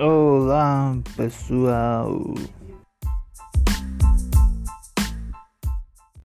Olá pessoal,